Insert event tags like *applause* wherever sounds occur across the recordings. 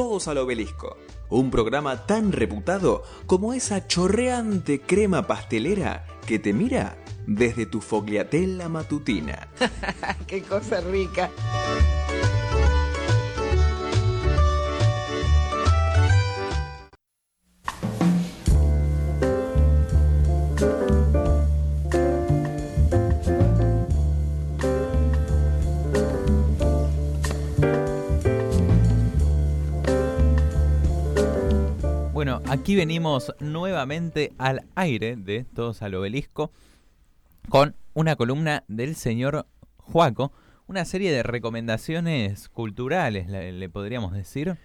Todos al Obelisco, un programa tan reputado como esa chorreante crema pastelera que te mira desde tu fogliatella matutina. *laughs* ¡Qué cosa rica! Aquí venimos nuevamente al aire de Todos al Obelisco con una columna del señor Juaco, una serie de recomendaciones culturales, le, le podríamos decir.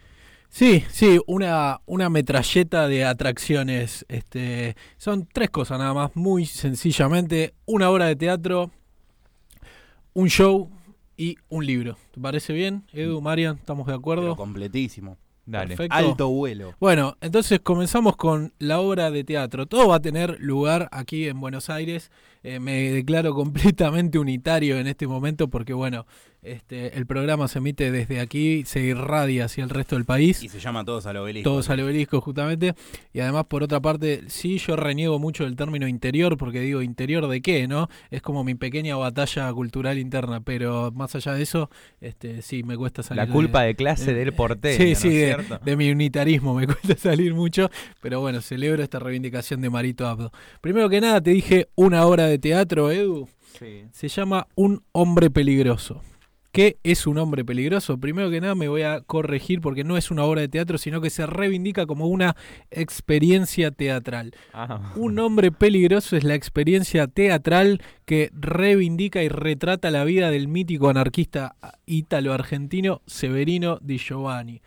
Sí, sí, una, una metralleta de atracciones. Este, son tres cosas nada más, muy sencillamente. Una obra de teatro, un show y un libro. ¿Te parece bien? Edu, Marian, ¿estamos de acuerdo? Pero completísimo. Dale. Perfecto. Alto vuelo. Bueno, entonces comenzamos con la obra de teatro. Todo va a tener lugar aquí en Buenos Aires. Eh, me declaro *laughs* completamente unitario en este momento porque, bueno, este, el programa se emite desde aquí, se irradia hacia el resto del país. Y se llama Todos al Obelisco. Todos al obelisco, justamente. Y además, por otra parte, sí, yo reniego mucho del término interior, porque digo, ¿interior de qué, no? Es como mi pequeña batalla cultural interna, pero más allá de eso, este, sí, me cuesta salir. La culpa de, de clase de- del Sí, ¿no sí, es de, cierto? de mi unitarismo me *laughs* cuesta salir mucho, pero bueno, celebro esta reivindicación de Marito Abdo. Primero que nada, te dije una obra de teatro, Edu. Se llama Un hombre peligroso. ¿Qué es un hombre peligroso? Primero que nada me voy a corregir porque no es una obra de teatro, sino que se reivindica como una experiencia teatral. Ah, Un hombre peligroso es la experiencia teatral que reivindica y retrata la vida del mítico anarquista ítalo-argentino Severino Di Giovanni.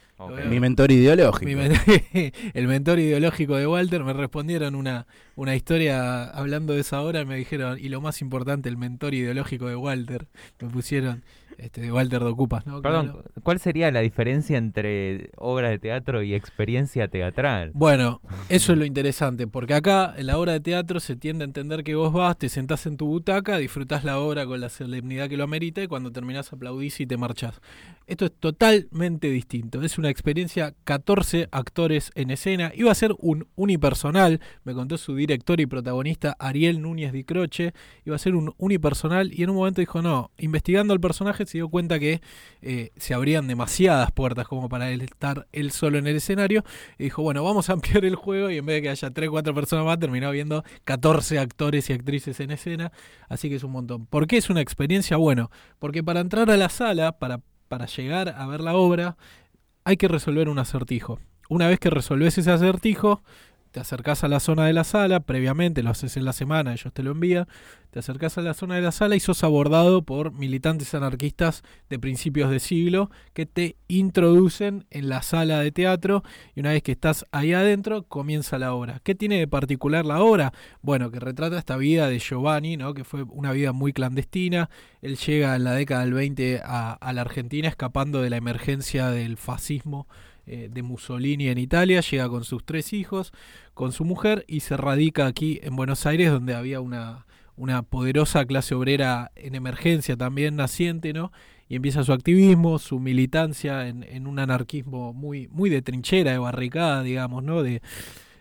Mi mentor ideológico. mi men- *laughs* el mentor ideológico de Walter me respondieron una, una historia hablando de esa obra, me dijeron, y lo más importante, el mentor ideológico de Walter. Me pusieron este, de Walter de Ocupas, ¿no? Perdón, Claro. ¿cuál sería la diferencia entre obra de teatro y experiencia teatral? Bueno, *laughs* eso es lo interesante, porque acá en la obra de teatro se tiende a entender que vos vas, te sentás en tu butaca, disfrutás la obra con la solemnidad que lo amerita y cuando terminás aplaudís y te marchás. Esto es totalmente distinto, es una experiencia 14 actores en escena, iba a ser un unipersonal, me contó su director y protagonista Ariel Núñez Di Croce, iba a ser un unipersonal y en un momento dijo, no, investigando al personaje se dio cuenta que eh, se abrían demasiadas puertas como para él estar él solo en el escenario y dijo, bueno, vamos a ampliar el juego y en vez de que haya 3, 4 personas más, terminó viendo 14 actores y actrices en escena, así que es un montón. ¿Por qué es una experiencia? Bueno, porque para entrar a la sala, para, para llegar a ver la obra, hay que resolver un acertijo. Una vez que resolves ese acertijo, te acercás a la zona de la sala, previamente lo haces en la semana, ellos te lo envían, te acercás a la zona de la sala y sos abordado por militantes anarquistas de principios de siglo que te introducen en la sala de teatro y una vez que estás ahí adentro comienza la obra. ¿Qué tiene de particular la obra? Bueno, que retrata esta vida de Giovanni, ¿no? que fue una vida muy clandestina. Él llega en la década del 20 a, a la Argentina escapando de la emergencia del fascismo eh, de Mussolini en Italia, llega con sus tres hijos, con su mujer y se radica aquí en Buenos Aires donde había una, una poderosa clase obrera en emergencia también naciente, ¿no? Y empieza su activismo, su militancia en, en un anarquismo muy, muy de trinchera, de barricada, digamos, ¿no? De,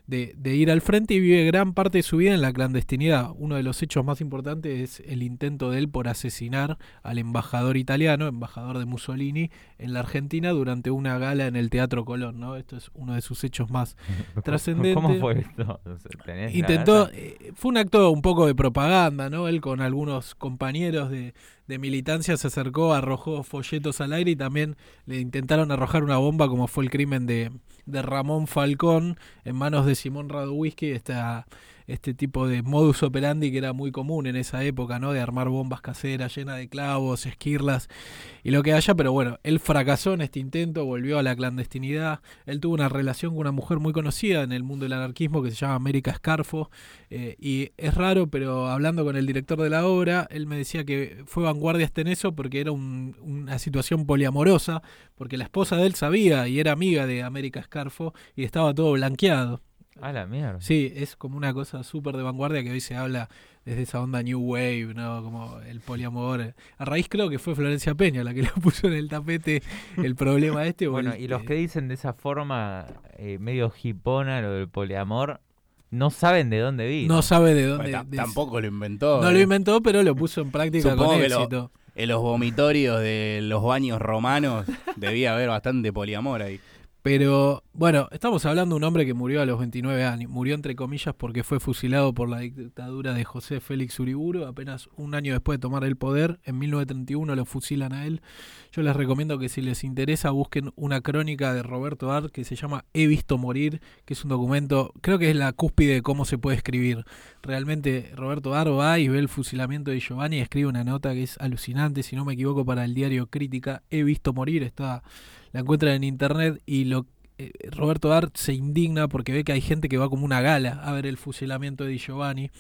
de, de ir al frente y vive gran parte de su vida en la clandestinidad. Uno de los hechos más importantes es el intento de él por asesinar al embajador italiano, embajador de Mussolini, en la Argentina durante una gala en el Teatro Colón, ¿no? Esto es uno de sus hechos más *laughs* trascendente. ¿Cómo fue esto? ¿Tenés la Intentó, eh, fue un acto un poco de propaganda, ¿no? Él con algunos compañeros de, de militancia se acercó, arrojó folletos al aire y también le intentaron arrojar una bomba como fue el crimen de, de Ramón Falcón en manos de Simón Radowisky, esta, este tipo de modus operandi que era muy común en esa época, ¿no? De armar bombas caseras llenas de clavos, esquirlas y lo que haya, pero bueno, él fracasó en este intento, volvió a la clandestinidad, él tuvo una relación con una mujer muy conocida en el mundo del anarquismo que se llama América Scarfo, eh, y es raro, pero hablando con el director de la obra, él me decía que fue vanguardiasta en eso porque era un- una situación poliamorosa, porque la esposa de él sabía y era amiga de América Scarfo y estaba todo blanqueado. A la mierda. Sí, es como una cosa súper de vanguardia que hoy se habla desde esa onda New Wave, ¿no? Como el poliamor. A raíz creo que fue Florencia Peña la que le *laughs* puso en el tapete el problema este. Bueno, el- y los eh, que dicen de esa forma eh, medio hipona lo del poliamor, no saben de dónde vino. no sabe de dónde. Bueno, ta- de- tampoco lo inventó. No eh. lo inventó, pero lo puso en práctica Supongo con que lo- éxito. En los vomitorios de los baños romanos debía haber bastante poliamor ahí. Pero bueno, estamos hablando de un hombre que murió a los 29 años. Murió entre comillas porque fue fusilado por la dictadura de José Félix Uriburu. Apenas un año después de tomar el poder, en 1931 lo fusilan a él. Yo les recomiendo que si les interesa busquen una crónica de Roberto Art que se llama He visto morir, que es un documento, creo que es la cúspide de cómo se puede escribir. Realmente Roberto Art va y ve el fusilamiento de Giovanni y escribe una nota que es alucinante, si no me equivoco, para el diario Crítica. He visto morir, está la encuentran en internet y lo eh, Roberto Art se indigna porque ve que hay gente que va como una gala a ver el fusilamiento de Di Giovanni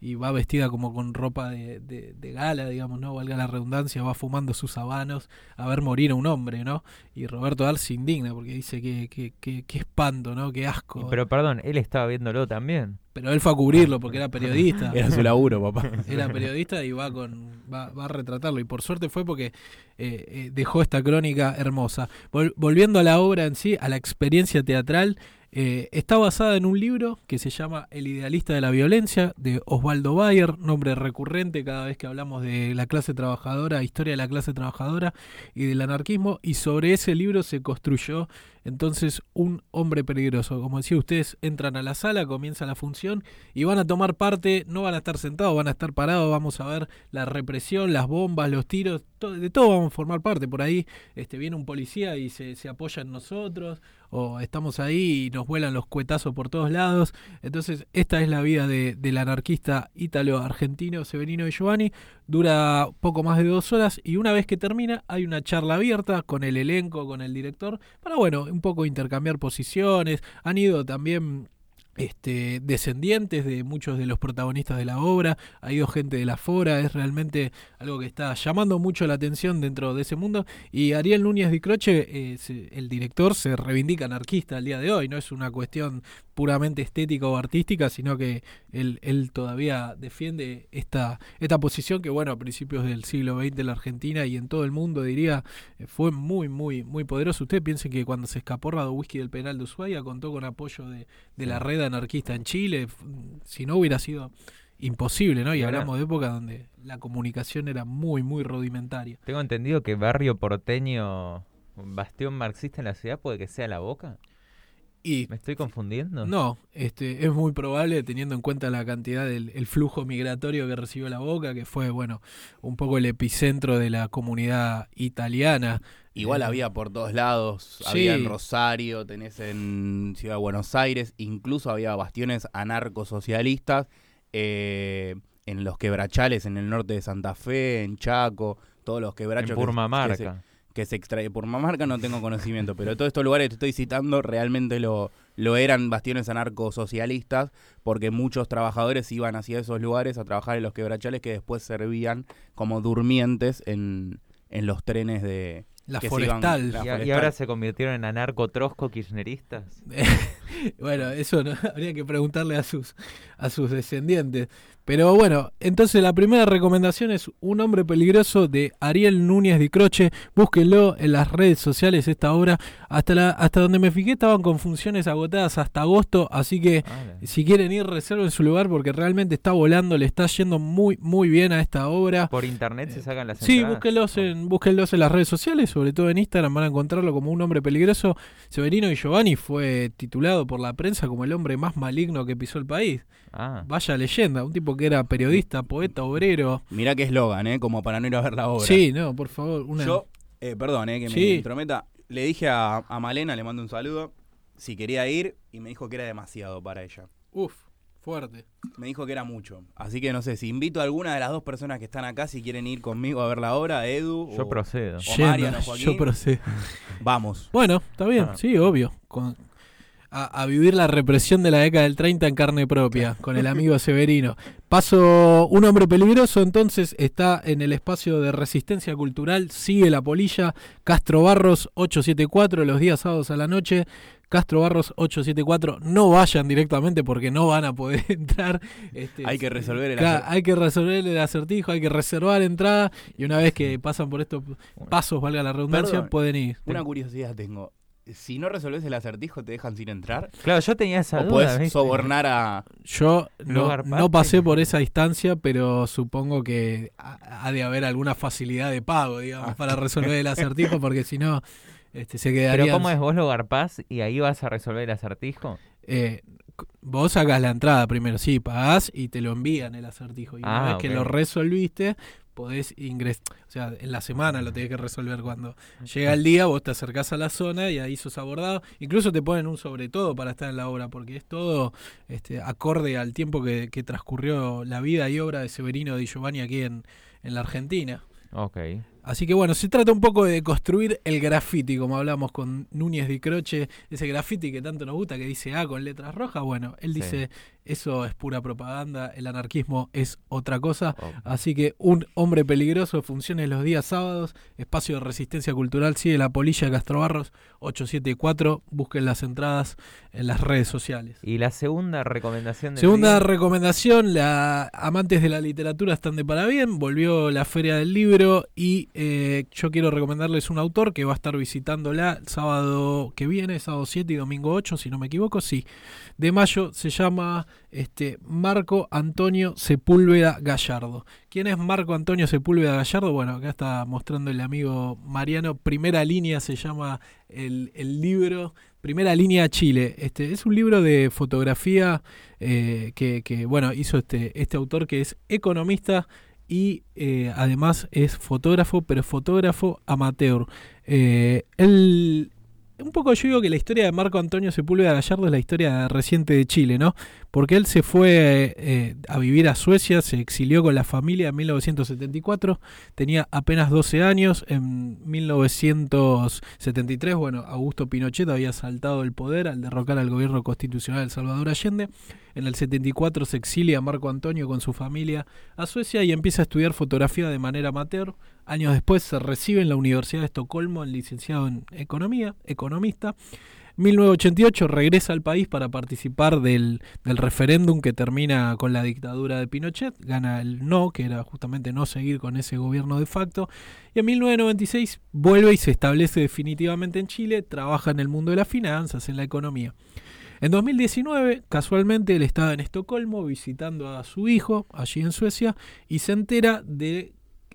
y va vestida como con ropa de, de- de gala, digamos, ¿no? Valga la redundancia, va fumando sus habanos a ver morir a un hombre, ¿no? Y Roberto Art se indigna porque dice que, que, que, que espanto, ¿no? Que asco. Pero perdón, él estaba viéndolo también. Pero él fue a cubrirlo porque era periodista. *laughs* Era su laburo, papá. Era periodista y va con va, va a retratarlo. Y por suerte fue porque eh, eh, dejó esta crónica hermosa. Vol- volviendo a la obra en sí, a la experiencia teatral, eh, está basada en un libro que se llama El idealista de la violencia, de Osvaldo Bayer, nombre recurrente cada vez que hablamos de la clase trabajadora, historia de la clase trabajadora y del anarquismo. Y sobre ese libro se construyó entonces un hombre peligroso. Como decía, ustedes entran a la sala, comienza la función y van a tomar parte, no van a estar sentados, van a estar parados, vamos a ver la represión, las bombas, los tiros, de todo vamos a formar parte. Por ahí este, viene un policía y se apoya en nosotros, o estamos ahí y nos vuelan los cuetazos por todos lados. Entonces, esta es la vida de- del anarquista ítalo-argentino Severino de Giovanni. Dura poco más de dos horas y una vez que termina hay una charla abierta con el elenco, con el director, para, bueno, un poco intercambiar posiciones. Han ido también este, descendientes de muchos de los protagonistas de la obra, ha ido gente de la Fora, es realmente algo que está llamando mucho la atención dentro de ese mundo. Y Ariel Núñez de Croce, eh, el director, se reivindica anarquista al día de hoy, no es una cuestión puramente estética o artística, sino que él, él todavía defiende esta, esta posición que, bueno, a principios del siglo XX en la Argentina y en todo el mundo, diría, eh, fue muy, muy, muy poderoso. Ustedes piensen que cuando se escapó Rado Whisky del penal de Ushuaia contó con apoyo de, de la red anarquista en Chile. Si no hubiera sido imposible, ¿no? Y hablamos de época donde la comunicación era muy, muy rudimentaria. Tengo entendido que barrio porteño, bastión marxista en la ciudad, puede que sea la boca. Y ¿Me estoy confundiendo? No, este, es muy probable teniendo en cuenta la cantidad del el flujo migratorio que recibió la Boca, que fue, bueno, un poco el epicentro de la comunidad italiana. Igual había por todos lados, Sí. había en Rosario, tenés en Ciudad de Buenos Aires, incluso había bastiones anarcosocialistas eh, en los quebrachales en el norte de Santa Fe, en Chaco, todos los quebrachos en que- que se- Purmamarca. que se extrae. Por Mamarca no tengo conocimiento, pero todos estos lugares que te estoy citando realmente lo, lo eran bastiones anarcosocialistas, porque muchos trabajadores iban hacia esos lugares a trabajar en los quebrachales que después servían como durmientes en, en los trenes de... La iban- forestal. la Y, a- y forestal. ahora se convirtieron en anarco-trosco kirchneristas. *laughs* bueno, eso no, *laughs* habría que preguntarle a sus, a sus descendientes. Pero bueno, entonces la primera recomendación es Un hombre peligroso de Ariel Núñez de Croce. Búsquenlo en las redes sociales esta obra. Hasta, la, hasta donde me fijé estaban con funciones agotadas hasta agosto, así que Ah, si quieren ir reserven su lugar porque realmente está volando, le está yendo muy muy bien a esta obra. Por internet se sacan las Sí, entradas. búsquenlos en, búsquenlos en las redes sociales, sobre todo en Instagram van a encontrarlo como un hombre peligroso. Severino y Giovanni fue titulado por la prensa como el hombre más maligno que pisó el país. Ah, Vaya leyenda, un tipo que era periodista, poeta, obrero. Mirá qué eslogan, ¿eh? Como para no ir a ver la obra. Sí, no, por favor, una Yo, eh, perdón, eh, que me Sí. intrometa. Le dije a, a Malena, le mando un saludo, si quería ir y me dijo que era demasiado para ella. uf, fuerte. Me dijo que era mucho. Así que no sé, si invito a alguna de las dos personas que están acá, si quieren ir conmigo a ver la obra, Edu yo o- procedo. O Mariano, *laughs* Joaquín. yo procedo. Vamos. Bueno, está bien, Ah. sí, obvio. Con- a, a vivir la represión de la década del 30 en carne propia, con el amigo Severino. Paso, un hombre peligroso entonces está en el espacio de resistencia cultural, sigue la polilla, Castro Barros 874 los días sábados a la noche. Castro Barros 874, no vayan directamente porque no van a poder *laughs* entrar. Este, Hay que resolver el Claro, acertijo. hay que resolver el acertijo, hay que reservar entrada y una vez que pasan por estos pasos, valga la redundancia, Perdón, pueden ir. Una curiosidad tengo. Si no resolves el acertijo, ¿te dejan sin entrar? Claro, yo tenía esa ¿O duda. puedes ¿viste? sobornar a...? Yo no, no pasé por esa instancia, pero supongo que ha de haber alguna facilidad de pago, digamos, para resolver el *laughs* acertijo, porque si no, este, se quedaría. Pero ¿cómo es? ¿Vos lo garpás y ahí vas a resolver el acertijo? Eh, vos sacás la entrada primero, sí, pagás y te lo envían el acertijo. Y una Ah, vez que lo resolviste, podés ingresar. O sea, en la semana lo tenés que resolver. Cuando llega el día, vos te acercás a la zona y ahí sos abordado. Incluso te ponen un sobre todo para estar en la obra, porque es todo este, acorde al tiempo que, que transcurrió la vida y obra de Severino Di Giovanni aquí en, en la Argentina. Ok. Así que bueno, se trata un poco de construir el graffiti, como hablamos con Núñez de Croce, ese graffiti que tanto nos gusta, que dice A con letras rojas. Bueno, él Sí. dice, eso es pura propaganda, el anarquismo es otra cosa. Oh. Así que un hombre peligroso, funciones los días sábados, espacio de resistencia cultural, sigue la polilla de Castrobarros 874, busquen las entradas en las redes sociales. Y la segunda recomendación del Segunda día? recomendación, la amantes de la literatura están de para bien, volvió la Feria del Libro y eh, yo quiero recomendarles un autor que va a estar visitándola sábado que viene, sábado 7 y domingo 8, si no me equivoco, sí, de mayo, se llama este, Marco Antonio Sepúlveda Gallardo. ¿Quién es Marco Antonio Sepúlveda Gallardo? Bueno, acá está mostrando el amigo Mariano, primera línea se llama el, el libro. Primera línea Chile. Este es un libro de fotografía eh, que, que, bueno hizo este este autor que es economista y eh, además es fotógrafo, pero fotógrafo amateur. Eh, él un poco yo digo que la historia de Marco Antonio Sepúlveda Gallardo es la historia reciente de Chile, ¿no? Porque él se fue eh, a vivir a Suecia, se exilió con la familia en 1974, tenía apenas 12 años, en 1973, bueno, Augusto Pinochet había saltado el poder al derrocar al gobierno constitucional de Salvador Allende, en el 74 se exilia Marco Antonio con su familia a Suecia y empieza a estudiar fotografía de manera amateur. Años después se recibe en la Universidad de Estocolmo, en licenciado en Economía, economista. 1988 regresa al país para participar del, del referéndum que termina con la dictadura de Pinochet, gana el no, que era justamente no seguir con ese gobierno de facto, y en 1996 vuelve y se establece definitivamente en Chile, trabaja en el mundo de las finanzas, en la economía. En 2019, casualmente, él estaba en Estocolmo visitando a su hijo allí en Suecia y se entera de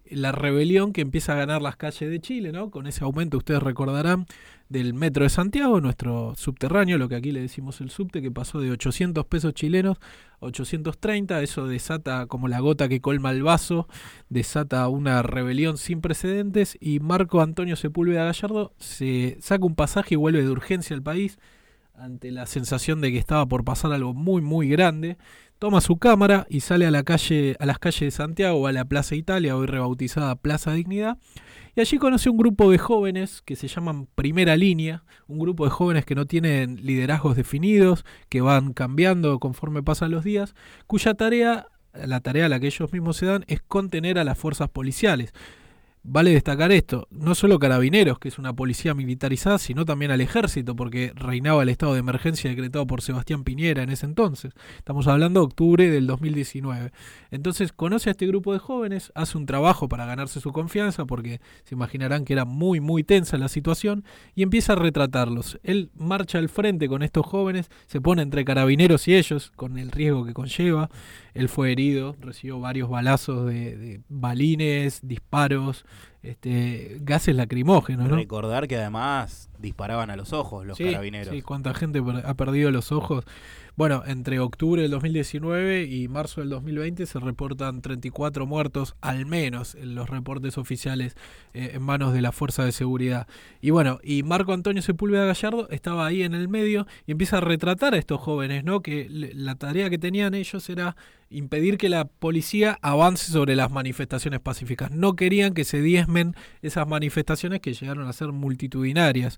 la rebelión que empieza a ganar las calles de Chile, ¿no? Con ese aumento, ustedes recordarán, del metro de Santiago, nuestro subterráneo, lo que aquí le decimos el subte, que pasó de 800 pesos chilenos a 830. Eso desata como la gota que colma el vaso, desata una rebelión sin precedentes y Marco Antonio Sepúlveda Gallardo se saca un pasaje y vuelve de urgencia al país ante la sensación de que estaba por pasar algo muy muy grande, toma su cámara y sale a la calle a las calles de Santiago, a la Plaza Italia, hoy rebautizada Plaza Dignidad, y allí conoce un grupo de jóvenes que se llaman Primera Línea, un grupo de jóvenes que no tienen liderazgos definidos, que van cambiando conforme pasan los días, cuya tarea, la tarea a la que ellos mismos se dan es contener a las fuerzas policiales. Vale destacar esto, no solo carabineros, que es una policía militarizada, sino también al ejército, porque reinaba el estado de emergencia decretado por Sebastián Piñera en ese entonces. Estamos hablando de octubre del 2019. Entonces conoce a este grupo de jóvenes, hace un trabajo para ganarse su confianza, porque se imaginarán que era muy, muy tensa la situación, y empieza a retratarlos. Él marcha al frente con estos jóvenes, se pone entre carabineros y ellos, con el riesgo que conlleva. Él fue herido, recibió varios balazos de, de balines, disparos, este, gases lacrimógenos, ¿no? Recordar que además disparaban a los ojos los Sí, carabineros. Sí, cuánta gente ha perdido los ojos bueno, entre octubre del 2019 y marzo del 2020 se reportan 34 muertos, al menos en los reportes oficiales eh, en manos de la Fuerza de Seguridad. Y bueno, y Marco Antonio Sepúlveda Gallardo estaba ahí en el medio y empieza a retratar a estos jóvenes, ¿no? Que la tarea que tenían ellos era impedir que la policía avance sobre las manifestaciones pacíficas. No querían que se diezmen esas manifestaciones que llegaron a ser multitudinarias,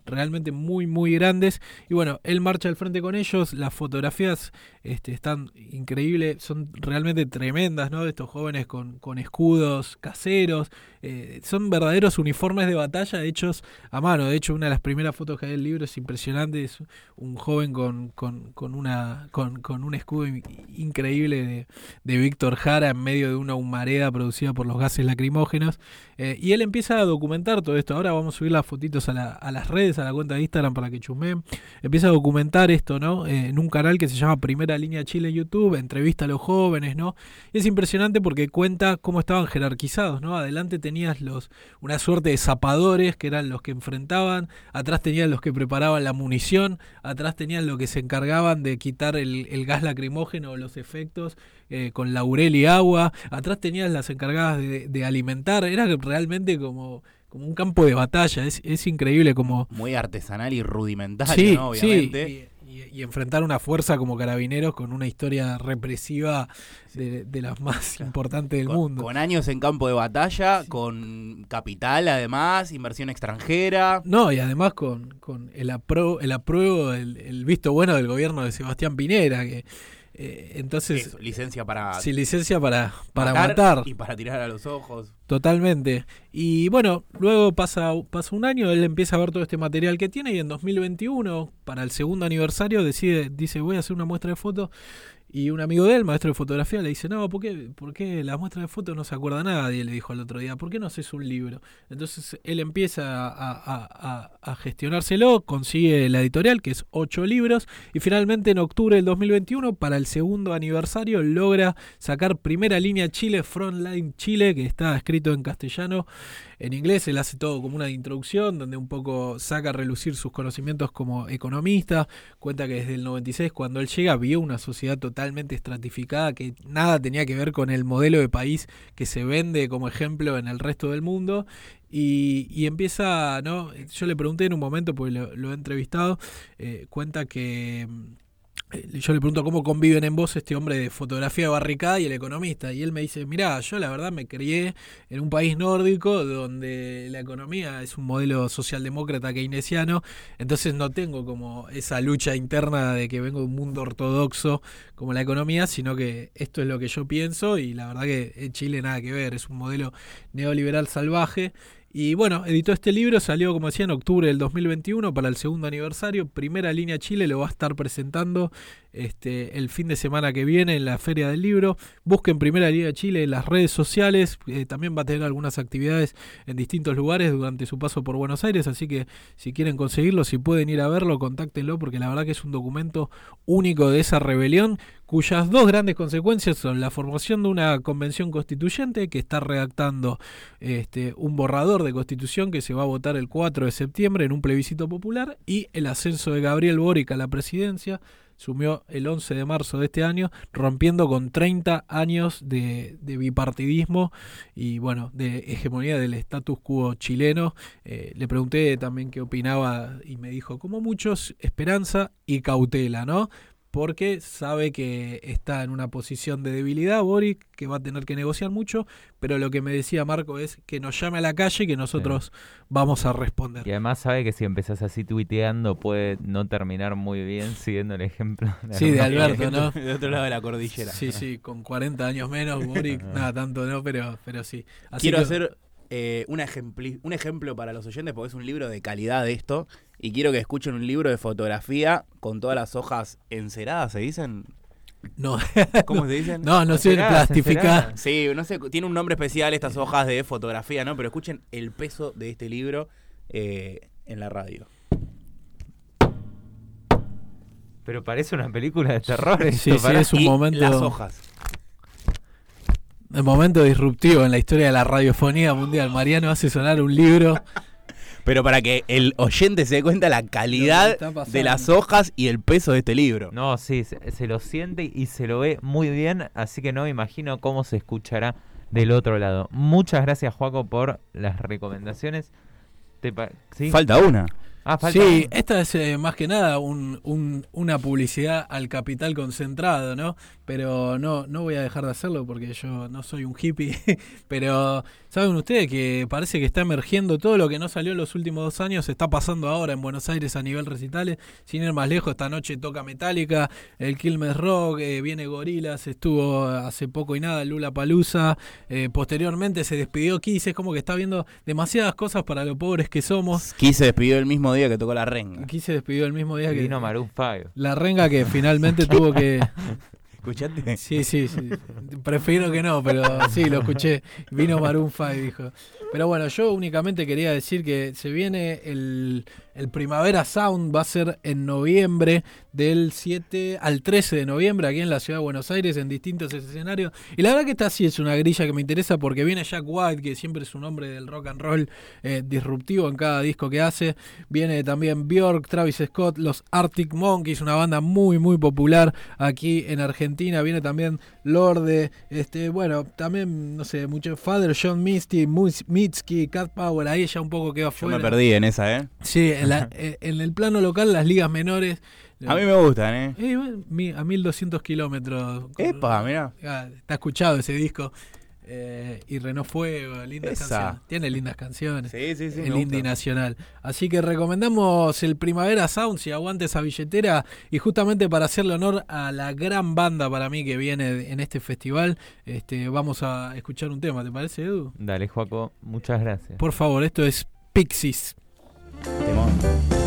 realmente muy, muy grandes. Y bueno, él marcha al frente con ellos, las fotografías este, están increíbles, son realmente tremendas, ¿no? De estos jóvenes con, con escudos caseros, eh, son verdaderos uniformes de batalla hechos a mano. De hecho, una de las primeras fotos que hay del libro es impresionante, es un joven con, con, con una, con, con un escudo increíble de, Víctor Jara en medio de una humareda producida por los gases lacrimógenos. Eh, y él empieza a documentar todo esto. Ahora vamos a subir las fotitos a, las redes, a la cuenta de Instagram para que chumeen. Empieza a documentar esto, ¿no? Eh, en un canal que se llama Primera Línea Chile en YouTube, entrevista a los jóvenes, ¿no? Y es impresionante porque cuenta cómo estaban jerarquizados, ¿no? Adelante tenías los una suerte de zapadores que eran los que enfrentaban, atrás tenían los que preparaban la munición, atrás tenían los que se encargaban de quitar el, gas lacrimógeno o los efectos eh, con laurel y agua. Atrás tenías las encargadas de, alimentar. Era realmente como, como un campo de batalla. Es, es increíble como... Muy artesanal y rudimentario, Obviamente. Y, enfrentar una fuerza como carabineros con una historia represiva de, las más importantes del mundo. Con años en campo de batalla, con capital además, inversión extranjera. No, y además con, con el, apro, el apruebo, el, el visto bueno del gobierno de Sebastián Pinera, que eh, entonces. licencia para. Sí, licencia para, para matar, Y para tirar a los ojos. Totalmente. Y bueno, luego pasa, pasa un año, él empieza a ver todo este material que tiene y en 2021, para el segundo aniversario, decide, dice, voy a hacer una muestra de fotos y un amigo de él, maestro de fotografía, le dice, no, ¿por qué, ¿por qué la muestra de fotos no se acuerda nadie? Le dijo el otro día, ¿por qué no haces un libro? Entonces él empieza a, gestionárselo, consigue la editorial, que es ocho libros, y finalmente en octubre del 2021, para el segundo aniversario, logra sacar primera línea Chile, Frontline Chile, que está escrito en castellano en inglés él hace todo como una introducción donde un poco saca a relucir sus conocimientos como economista, cuenta que desde el 96 cuando él llega vio una sociedad totalmente estratificada que nada tenía que ver con el modelo de país que se vende como ejemplo en el resto del mundo y, empieza, ¿no? Yo le pregunté en un momento, porque lo, he entrevistado, eh, cuenta que yo le pregunto cómo conviven en vos este hombre de fotografía barricada y el economista. Y él me dice, mirá, yo la verdad me crié en un país nórdico donde la economía es un modelo socialdemócrata keynesiano, entonces no tengo como esa lucha interna de que vengo de un mundo ortodoxo como la economía, sino que esto es lo que yo pienso y la verdad que en Chile nada que ver, es un modelo neoliberal salvaje y bueno, editó este libro, salió como decía en octubre del 2021 para el segundo aniversario. Primera línea Chile lo va a estar presentando este, el fin de semana que viene en la Feria del Libro. Busquen Primera Línea Chile en las redes sociales. Eh, también va a tener algunas actividades en distintos lugares durante su paso por Buenos Aires. Así que si quieren conseguirlo, si pueden ir a verlo, contáctenlo porque la verdad que es un documento único de esa rebelión cuyas dos grandes consecuencias son la formación de una convención constituyente que está redactando este, un borrador de constitución que se va a votar el 4 de septiembre en un plebiscito popular y el ascenso de Gabriel Boric a la presidencia sumió el 11 de marzo de este año, rompiendo con 30 años de, bipartidismo y bueno, de hegemonía del status quo chileno. Eh, le pregunté también qué opinaba y me dijo, como muchos, esperanza y cautela, ¿no? Porque sabe que está en una posición de debilidad Boric, que va a tener que negociar mucho, pero lo que me decía Marco es que nos llame a la calle y que nosotros vamos a responder. Y además sabe que si empezás así tuiteando puede no terminar muy bien siguiendo el ejemplo. De sí, de Alberto, ¿no? *laughs* De otro lado de la cordillera. Sí, sí, con 40 años menos, Boric, *laughs* nada, tanto no, pero, pero sí. Quiero hacer eh, un, un ejemplo para los oyentes, porque es un libro de calidad de esto, y quiero que escuchen un libro de fotografía con todas las hojas enceradas, ¿se dicen? No. *laughs* ¿Cómo se dicen? No, no sé, plastificadas. Sí, no sé, tiene un nombre especial estas hojas de fotografía, ¿no? Pero escuchen el peso de este libro eh, en la radio. Pero parece una película de terror. *laughs* sí, sí, es un momento. Las hojas. Un momento disruptivo en la historia de la radiofonía mundial. Mariano hace sonar un libro. Pero para que el oyente se dé cuenta la calidad de las hojas y el peso de este libro. No, sí, se, se lo siente y se lo ve muy bien, así que no me imagino cómo se escuchará del otro lado. Muchas gracias, Juaco, por las recomendaciones. Te. Falta una. Ah, Sí, esta es eh, más que nada un- un- una publicidad al capital concentrado, ¿no? Pero no, no voy a dejar de hacerlo porque yo no soy un hippie. *laughs* Pero saben ustedes que parece que está emergiendo todo lo que no salió en los últimos dos años, está pasando ahora en Buenos Aires a nivel recitales. Sin ir más lejos, esta noche toca Metallica, el Quilmes Rock, eh, viene Gorilas, estuvo hace poco y nada Lula Palusa. posteriormente se despidió Kiss, es como que está viendo demasiadas cosas para lo pobres que somos. Kiss se despidió el mismo día que tocó la renga. Aquí se despidió el mismo día que Vino Maroon 5. la renga que finalmente tuvo que *laughs* ¿Escuchaste? sí sí sí. Prefiero que no pero sí lo escuché. Vino Maroon 5 dijo. Pero bueno yo únicamente quería decir que se viene el, el Primavera Sound va a ser en noviembre del 7 al 13 de noviembre aquí en la ciudad de Buenos Aires en distintos escenarios. Y la verdad que esta sí es una grilla que me interesa porque viene Jack White que siempre es un hombre del rock and roll eh, disruptivo en cada disco que hace. Viene también Björk, Travis Scott, los Arctic Monkeys, una banda muy muy popular aquí en Argentina, viene también Lorde, este, bueno, también, no sé, mucho Father John Misty, Mitski, Cat Power, ahí ya un poco queda Yo fuera. me perdí en esa, ¿eh? Sí, en, la- *laughs* eh, en el plano local, las ligas menores. A mí me gustan, ¿eh? Eh, a 1200 kilómetros. Epa, mirá. Ah, Está escuchado ese disco. Eh, y Renault Fuego, lindas Esa. canciones. Tiene lindas canciones Sí, sí, sí. el indie gusta. nacional. Así que recomendamos el Primavera Sound, si aguante esa billetera. Y justamente para hacerle honor a la gran banda para mí que viene en este festival, este, vamos a escuchar un tema, ¿te parece, Edu? Dale, Juaco, muchas gracias. Por favor, esto es Pixies. Temón.